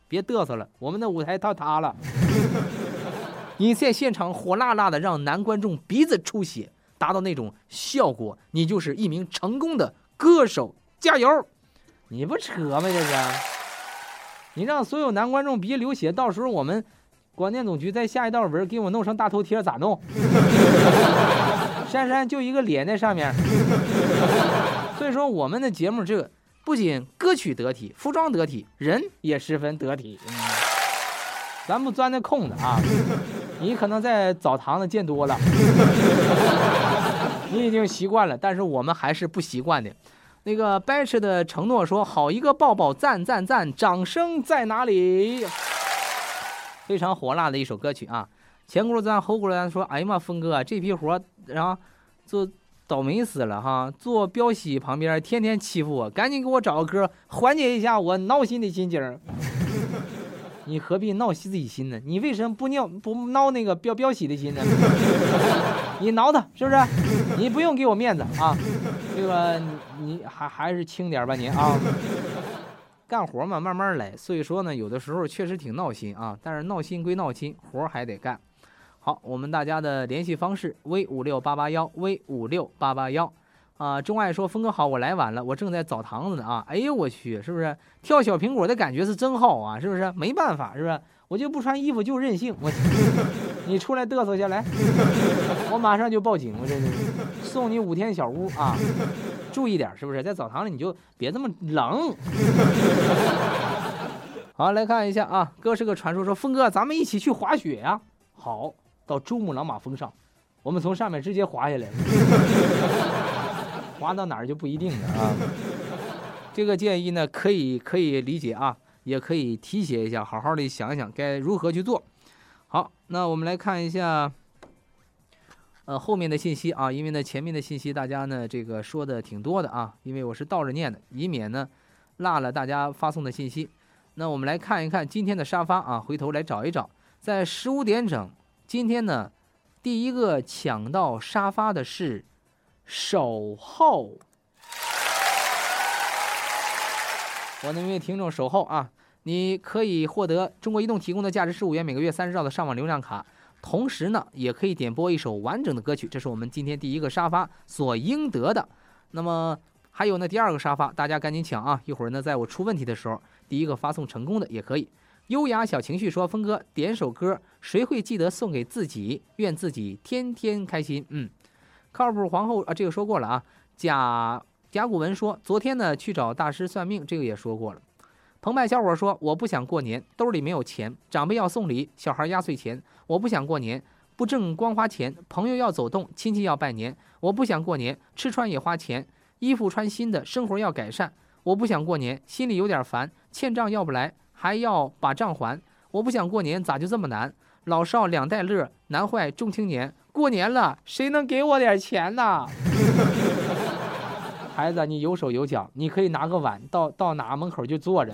别嘚瑟了，我们的舞台要塌了。你在现场火辣辣的，让男观众鼻子出血，达到那种效果，你就是一名成功的歌手，加油！你不扯吗？这是，你让所有男观众鼻流血，到时候我们广电总局在下一道文给我弄成大头贴，咋弄？珊珊就一个脸在上面，所以说我们的节目这不仅歌曲得体，服装得体，人也十分得体。咱不钻那空子啊！你可能在澡堂子见多了，你已经习惯了，但是我们还是不习惯的。那个掰扯的承诺说：“好一个抱抱，赞赞赞！掌声在哪里？”非常火辣的一首歌曲啊！前轱辘钻后轱辘钻说：“哎呀妈，峰哥这批活，然后做倒霉死了哈！坐标喜旁边天天欺负我，赶紧给我找个歌缓解一下我闹心的心情。”你何必闹自己心呢？你为什么不闹不闹那个标标喜的心呢？你挠他是不是？你不用给我面子啊！这个你还还是轻点吧你啊！干活嘛，慢慢来。所以说呢，有的时候确实挺闹心啊，但是闹心归闹心，活还得干。好，我们大家的联系方式：v 五六八八幺，v 五六八八幺。啊，钟爱说：“峰哥好，我来晚了，我正在澡堂子呢啊！哎呦我去，是不是跳小苹果的感觉是真好啊？是不是？没办法，是不是？我就不穿衣服就任性，我 你出来嘚瑟下来，我马上就报警，我这是送你五天小屋啊！注意点，是不是？在澡堂里你就别这么冷。好，来看一下啊，哥是个传说，说峰哥，咱们一起去滑雪呀！好，到珠穆朗玛峰上，我们从上面直接滑下来。”滑到哪儿就不一定了啊！这个建议呢，可以可以理解啊，也可以提携一下，好好的想一想该如何去做。好，那我们来看一下，呃，后面的信息啊，因为呢前面的信息大家呢这个说的挺多的啊，因为我是倒着念的，以免呢落了大家发送的信息。那我们来看一看今天的沙发啊，回头来找一找，在十五点整，今天呢第一个抢到沙发的是。守候，我那位听众守候啊，你可以获得中国移动提供的价值十五元每个月三十兆的上网流量卡，同时呢，也可以点播一首完整的歌曲，这是我们今天第一个沙发所应得的。那么还有呢，第二个沙发，大家赶紧抢啊！一会儿呢，在我出问题的时候，第一个发送成功的也可以。优雅小情绪说：“峰哥，点首歌，谁会记得送给自己？愿自己天天开心。”嗯。靠谱皇后啊，这个说过了啊。甲甲骨文说，昨天呢去找大师算命，这个也说过了。澎湃小伙说，我不想过年，兜里没有钱，长辈要送礼，小孩压岁钱，我不想过年，不挣光花钱，朋友要走动，亲戚要拜年，我不想过年，吃穿也花钱，衣服穿新的，生活要改善，我不想过年，心里有点烦，欠账要不来，还要把账还，我不想过年，咋就这么难？老少两代乐，难坏中青年。过年了，谁能给我点钱呢？孩子，你有手有脚，你可以拿个碗到到哪门口就坐着。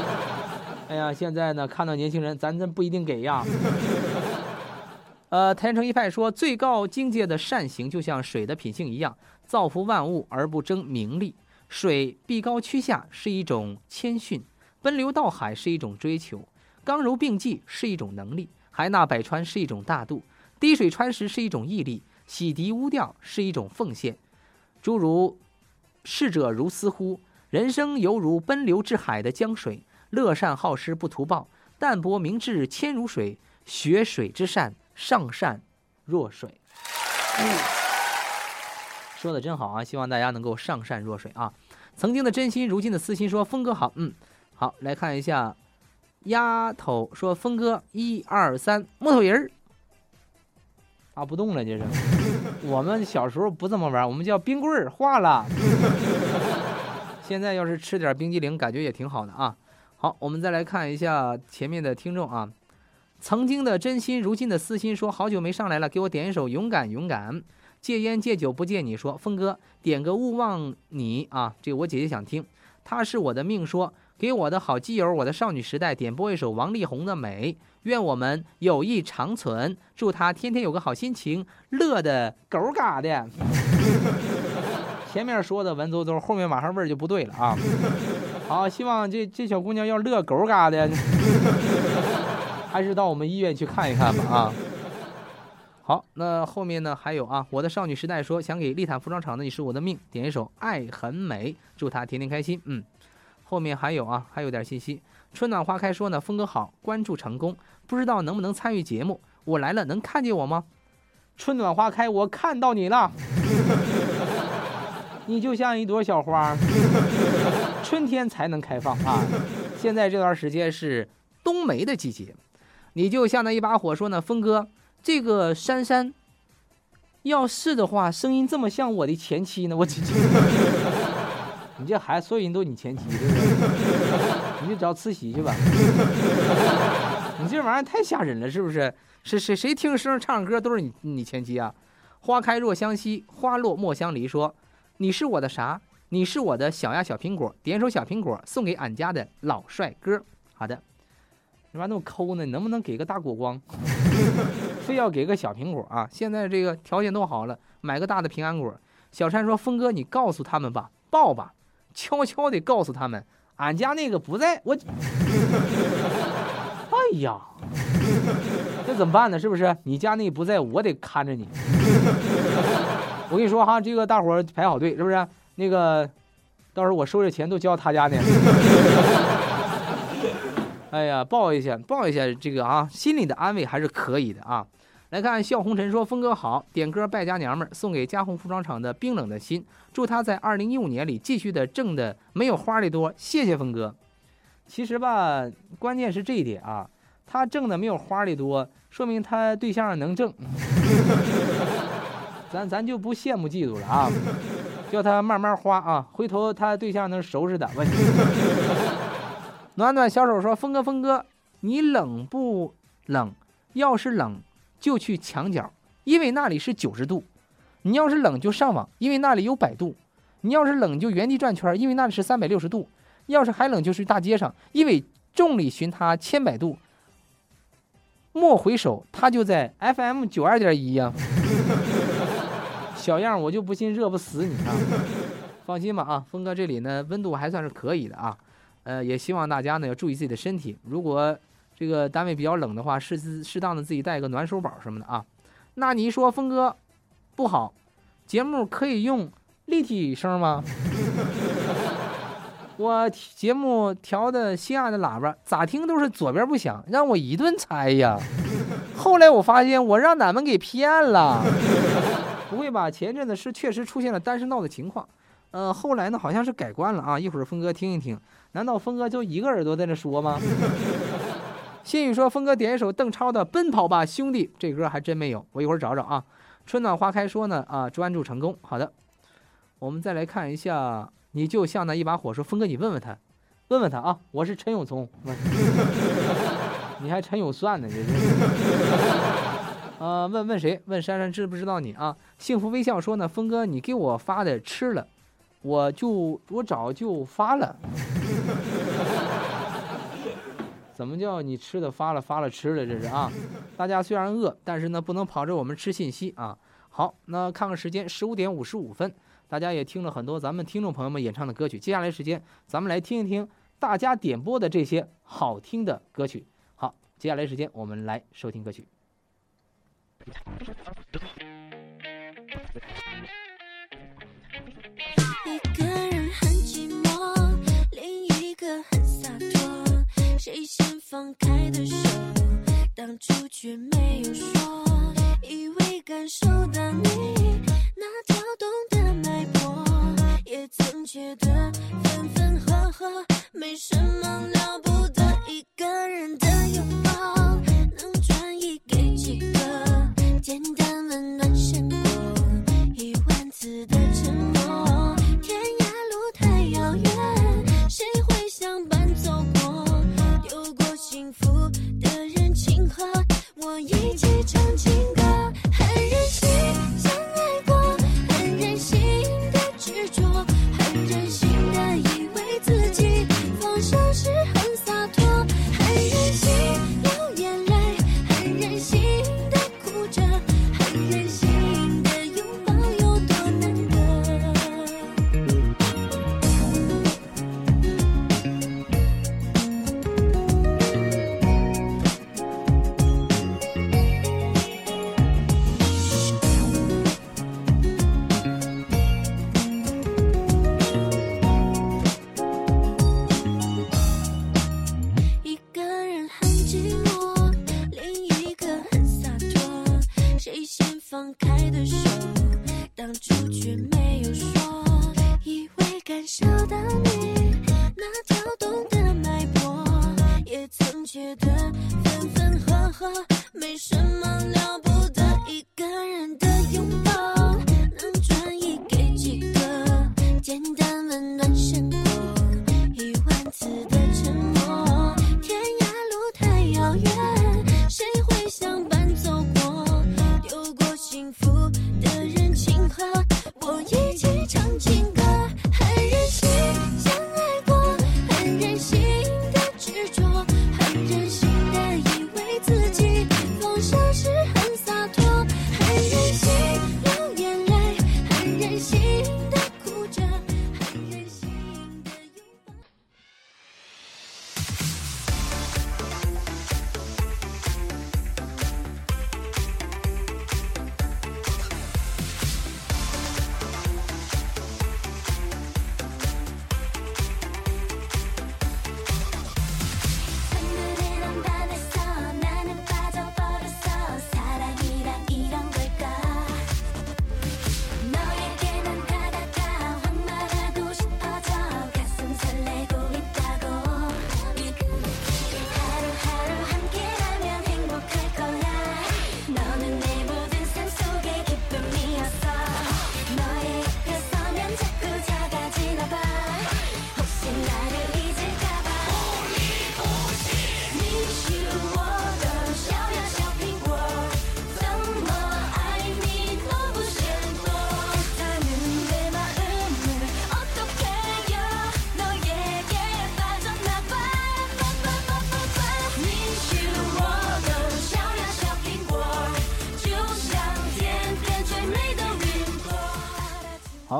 哎呀，现在呢，看到年轻人，咱真不一定给呀。呃，太阳城一派说，最高境界的善行，就像水的品性一样，造福万物而不争名利。水必高趋下是一种谦逊，奔流到海是一种追求，刚柔并济是一种能力，海纳百川是一种大度。滴水穿石是一种毅力，洗涤污掉是一种奉献。诸如“逝者如斯乎”，人生犹如奔流至海的江水，乐善好施不图报，淡泊明志谦如水，学水之善，上善若水。说的真好啊！希望大家能够上善若水啊！曾经的真心，如今的私心。说峰哥好，嗯，好，来看一下，丫头说峰哥一二三，木头人儿。啊不动了，这是。我们小时候不这么玩，我们叫冰棍儿化了。现在要是吃点冰激凌，感觉也挺好的啊。好，我们再来看一下前面的听众啊。曾经的真心，如今的私心，说好久没上来了，给我点一首《勇敢勇敢》。戒烟戒酒不戒你，说峰哥点个勿忘你啊，这我姐姐想听。她是我的命，说。给我的好基友，我的少女时代点播一首王力宏的《美》，愿我们友谊长存，祝他天天有个好心情，乐的狗嘎的。前面说的文绉绉，后面马上味儿就不对了啊！好，希望这这小姑娘要乐狗嘎的，还是到我们医院去看一看吧啊！好，那后面呢还有啊，我的少女时代说想给丽坦服装厂的你是我的命，点一首《爱很美》，祝她天天开心，嗯。后面还有啊，还有点信息。春暖花开说呢，峰哥好，关注成功，不知道能不能参与节目。我来了，能看见我吗？春暖花开，我看到你了。你就像一朵小花，春天才能开放啊。现在这段时间是冬梅的季节，你就像那一把火说呢，峰哥，这个珊珊，要是的话，声音这么像我的前妻呢，我。你这孩子所有人都你前妻，对不对？你就找慈禧去吧。你这玩意儿太吓人了，是不是？谁谁谁听声唱歌都是你你前妻啊？花开若相惜，花落莫相离。说你是我的啥？你是我的小呀小苹果。点首小苹果送给俺家的老帅哥。好的，你妈那么抠呢？你能不能给个大果光？非要给个小苹果啊？现在这个条件都好了，买个大的平安果。小山说：“峰哥，你告诉他们吧，抱吧。”悄悄地告诉他们，俺家那个不在我。哎呀，那怎么办呢？是不是？你家那不在，我得看着你。我跟你说哈，这个大伙儿排好队，是不是？那个，到时候我收的钱都交他家呢。哎呀，抱一下，抱一下，这个啊，心里的安慰还是可以的啊。来看笑红尘说：“峰哥好，点歌败家娘们儿，送给嘉宏服装厂的冰冷的心，祝他在二零一五年里继续的挣的没有花的多。谢谢峰哥。其实吧，关键是这一点啊，他挣的没有花的多，说明他对象能挣。咱咱就不羡慕嫉妒了啊，叫他慢慢花啊，回头他对象能收拾的。问题。暖暖小手说：峰哥，峰哥，你冷不冷？要是冷。”就去墙角，因为那里是九十度。你要是冷就上网，因为那里有百度。你要是冷就原地转圈，因为那里是三百六十度。要是还冷就去大街上，因为众里寻他千百度，莫回首，他就在 FM 九二点一呀。小样，我就不信热不死你啊！放心吧啊，峰哥这里呢温度还算是可以的啊。呃，也希望大家呢要注意自己的身体。如果这个单位比较冷的话，适适当的自己带个暖手宝什么的啊。那你说峰哥不好，节目可以用立体声吗？我节目调的西亚的喇叭咋听都是左边不响，让我一顿猜呀。后来我发现我让咱们给骗了。不会吧？前阵子是确实出现了单声道的情况，呃，后来呢好像是改观了啊。一会儿峰哥听一听，难道峰哥就一个耳朵在那说吗？心雨说：“峰哥点一首邓超的《奔跑吧兄弟》，这歌还真没有，我一会儿找找啊。”春暖花开说呢：“啊，专注成功。”好的，我们再来看一下，你就像那一把火。说峰哥，你问问他，问问他啊。我是陈永聪，你还陈永算呢？这是。啊，问问谁？问珊珊知不知道你啊？幸福微笑说呢：“峰哥，你给我发的吃了，我就我早就发了。”怎么叫你吃的发了发了吃了？这是啊，大家虽然饿，但是呢不能跑着我们吃信息啊。好，那看看时间，十五点五十五分，大家也听了很多咱们听众朋友们演唱的歌曲。接下来时间，咱们来听一听大家点播的这些好听的歌曲。好，接下来时间我们来收听歌曲。一个放开的手，当初却没有说，以为感受到你那跳动的脉搏，也曾觉得分分合合没什么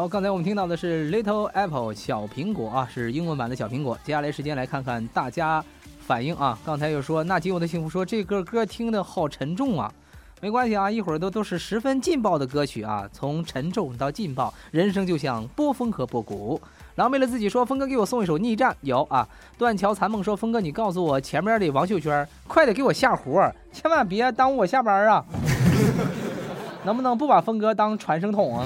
刚才我们听到的是 Little Apple 小苹果啊，是英文版的小苹果。接下来时间来看看大家反应啊。刚才又说那仅有的幸福说这个歌听的好沉重啊，没关系啊，一会儿都都是十分劲爆的歌曲啊，从沉重到劲爆，人生就像波峰和波谷。狼狈了自己说峰哥给我送一首逆战有啊。断桥残梦说峰哥你告诉我前面的王秀娟快点给我下活，千万别耽误我下班啊。能不能不把峰哥当传声筒啊？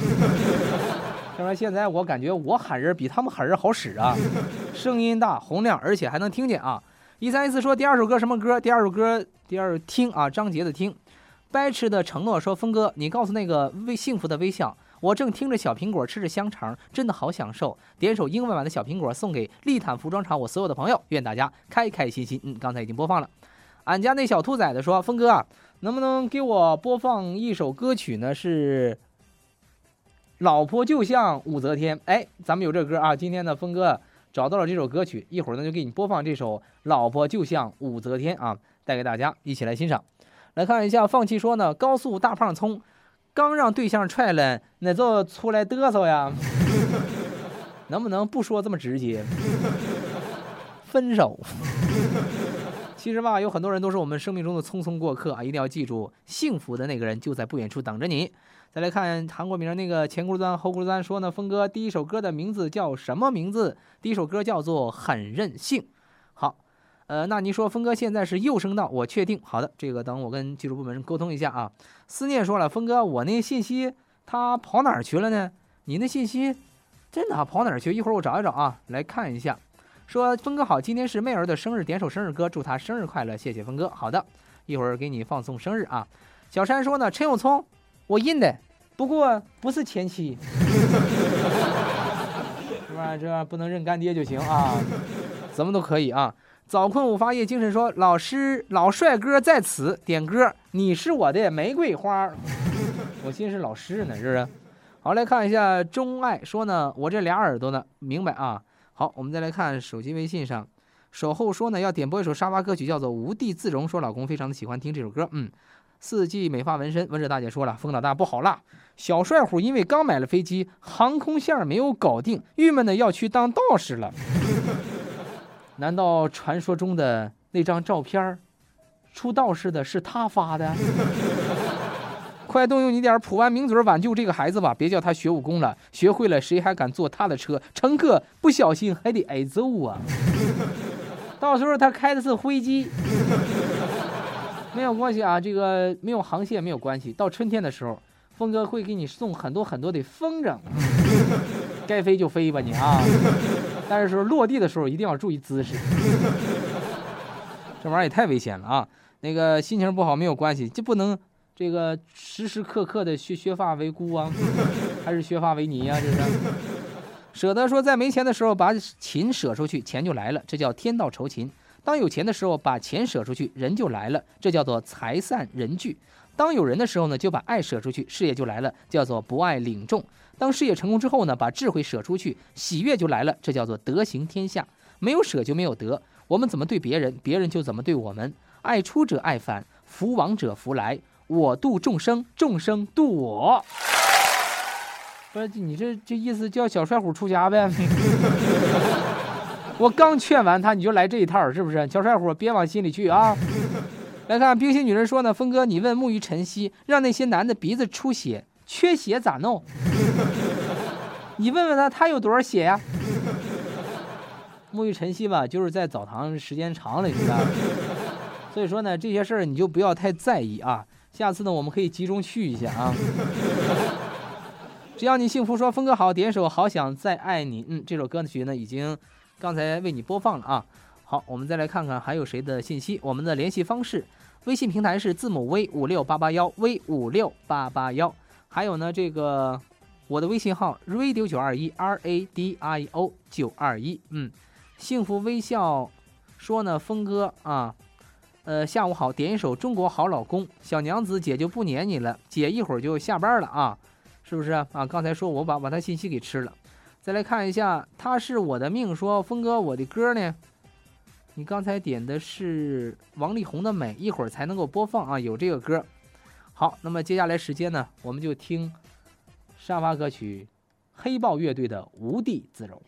他说：“现在我感觉我喊人比他们喊人好使啊，声音大、洪亮，而且还能听见啊。”一三一四说：“第二首歌什么歌？第二首歌，第二听啊，张杰的听。”掰痴的承诺说：“峰哥，你告诉那个微幸福的微笑，我正听着小苹果，吃着香肠，真的好享受。点首英文版的小苹果送给利坦服装厂我所有的朋友，愿大家开开心心。”嗯，刚才已经播放了。俺家那小兔崽子说：“峰哥啊，能不能给我播放一首歌曲呢？是。”老婆就像武则天，哎，咱们有这歌啊。今天呢，峰哥找到了这首歌曲，一会儿呢就给你播放这首《老婆就像武则天》啊，带给大家一起来欣赏。来看一下，放弃说呢，高速大胖葱刚让对象踹了，那就出来嘚瑟呀？能不能不说这么直接？分手。其实吧，有很多人都是我们生命中的匆匆过客啊，一定要记住，幸福的那个人就在不远处等着你。再来看韩国名那个前轱辘钻后轱辘钻说呢，峰哥第一首歌的名字叫什么名字？第一首歌叫做《很任性》。好，呃，那你说峰哥现在是右声道，我确定。好的，这个等我跟技术部门沟通一下啊。思念说了，峰哥，我那信息他跑哪儿去了呢？你那信息真的跑哪儿去？一会儿我找一找啊，来看一下。说峰哥好，今天是妹儿的生日，点首生日歌，祝她生日快乐，谢谢峰哥。好的，一会儿给你放送生日啊。小山说呢，陈永聪。我印的，不过不是前妻，是吧？这不能认干爹就行啊，怎么都可以啊。早困午发夜精神说，老师老帅哥在此点歌，你是我的玫瑰花。我心是老师呢，是不是？好，来看一下钟爱说呢，我这俩耳朵呢，明白啊。好，我们再来看手机微信上，守候说呢要点播一首沙发歌曲，叫做《无地自容》，说老公非常的喜欢听这首歌，嗯。四季美发纹身，纹身大姐说了：“风老大不好啦，小帅虎因为刚买了飞机，航空线没有搞定，郁闷的要去当道士了。难道传说中的那张照片，出道士的是他发的？快动用你点普安名嘴挽救这个孩子吧，别叫他学武功了，学会了谁还敢坐他的车？乘客不小心还得挨揍啊！到时候他开的是飞机。”没有关系啊，这个没有航线没有关系。到春天的时候，峰哥会给你送很多很多的风筝，该飞就飞吧你啊！但是说落地的时候一定要注意姿势，这玩意儿也太危险了啊！那个心情不好没有关系，就不能这个时时刻刻的削削发为孤啊，还是削发为尼呀？这是舍得说在没钱的时候把琴舍出去，钱就来了，这叫天道酬勤。当有钱的时候，把钱舍出去，人就来了，这叫做财散人聚；当有人的时候呢，就把爱舍出去，事业就来了，叫做不爱领众；当事业成功之后呢，把智慧舍出去，喜悦就来了，这叫做德行天下。没有舍就没有得，我们怎么对别人，别人就怎么对我们。爱出者爱返，福往者福来。我度众生，众生度我。不是你这这意思叫小帅虎出家呗？我刚劝完他，你就来这一套，是不是？小帅虎，别往心里去啊！来看冰心女人说呢，峰哥，你问沐浴晨曦，让那些男的鼻子出血、缺血咋弄？你问问他，他有多少血呀？沐浴晨曦吧，就是在澡堂时间长了，你知道。所以说呢，这些事儿你就不要太在意啊。下次呢，我们可以集中去一下啊。只要你幸福，说峰哥好，点首《好想再爱你》。嗯，这首歌曲呢已经。刚才为你播放了啊，好，我们再来看看还有谁的信息。我们的联系方式，微信平台是字母 V 五六八八幺 V 五六八八幺，还有呢，这个我的微信号 radio 九二一 R A D I O 九二一。嗯，幸福微笑说呢，峰哥啊，呃，下午好，点一首《中国好老公》，小娘子姐就不撵你了，姐一会儿就下班了啊，是不是啊？刚才说我把把他信息给吃了。再来看一下，他是我的命。说峰哥，我的歌呢？你刚才点的是王力宏的《美》，一会儿才能够播放啊。有这个歌。好，那么接下来时间呢，我们就听沙发歌曲《黑豹乐队的《无地自容》。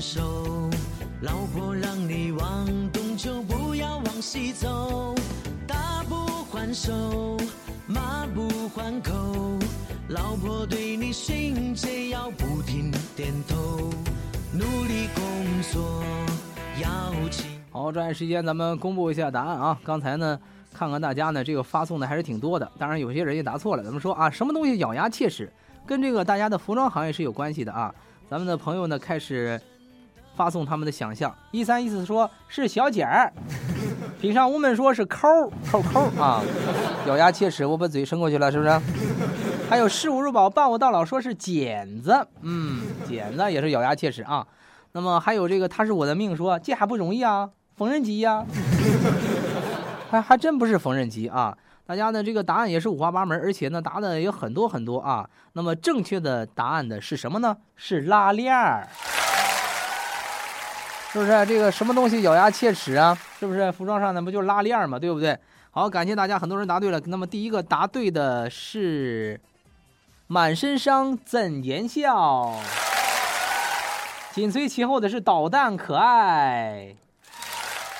手，老婆让你往东就不要往西走，打不还手，骂不还口，老婆对你训诫要不停点头，努力工作要勤。好，抓紧时间，咱们公布一下答案啊！刚才呢，看看大家呢，这个发送的还是挺多的。当然，有些人也答错了。咱们说啊，什么东西咬牙切齿，跟这个大家的服装行业是有关系的啊。咱们的朋友呢，开始发送他们的想象。一三一四说是小剪儿，品上屋们说是抠抠抠 啊，咬牙切齿，我把嘴伸过去了，是不是？还有视物入宝伴我到老说是剪子，嗯，剪子也是咬牙切齿啊。那么还有这个他是我的命说这还不容易啊，缝纫机呀、还还真不是缝纫机啊。大家呢这个答案也是五花八门，而且呢答的也有很多很多啊。那么正确的答案的是什么呢？是拉链儿，是不是？这个什么东西咬牙切齿啊？是不是？服装上的不就是拉链嘛，对不对？好，感谢大家，很多人答对了。那么第一个答对的是满身伤怎言笑？紧随其后的是捣蛋可爱。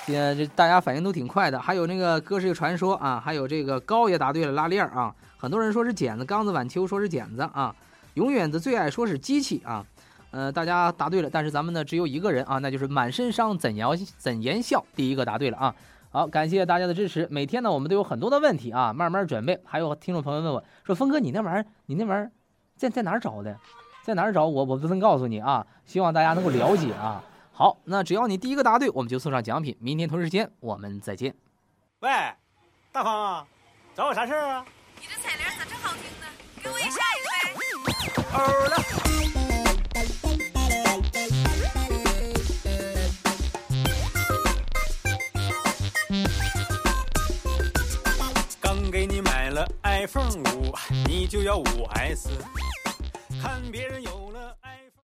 现在这大家反应都挺快的，还有那个歌是个传说啊，还有这个高也答对了拉链啊，很多人说是剪子，刚子晚秋说是剪子啊，永远的最爱说是机器啊，呃，大家答对了，但是咱们呢只有一个人啊，那就是满身伤怎言怎言笑，第一个答对了啊。好，感谢大家的支持。每天呢，我们都有很多的问题啊，慢慢准备。还有听众朋友问我说：“峰哥，你那玩意儿，你那玩意儿在在哪儿找的？在哪儿找我？我不能告诉你啊。希望大家能够了解啊。好，那只要你第一个答对，我们就送上奖品。明天同一时间我们再见。喂，大方啊，找我啥事儿啊？你这彩铃咋这好听呢？给我也下一个呗。欧了。iPhone 五，你就要五 S，看别人有了 i。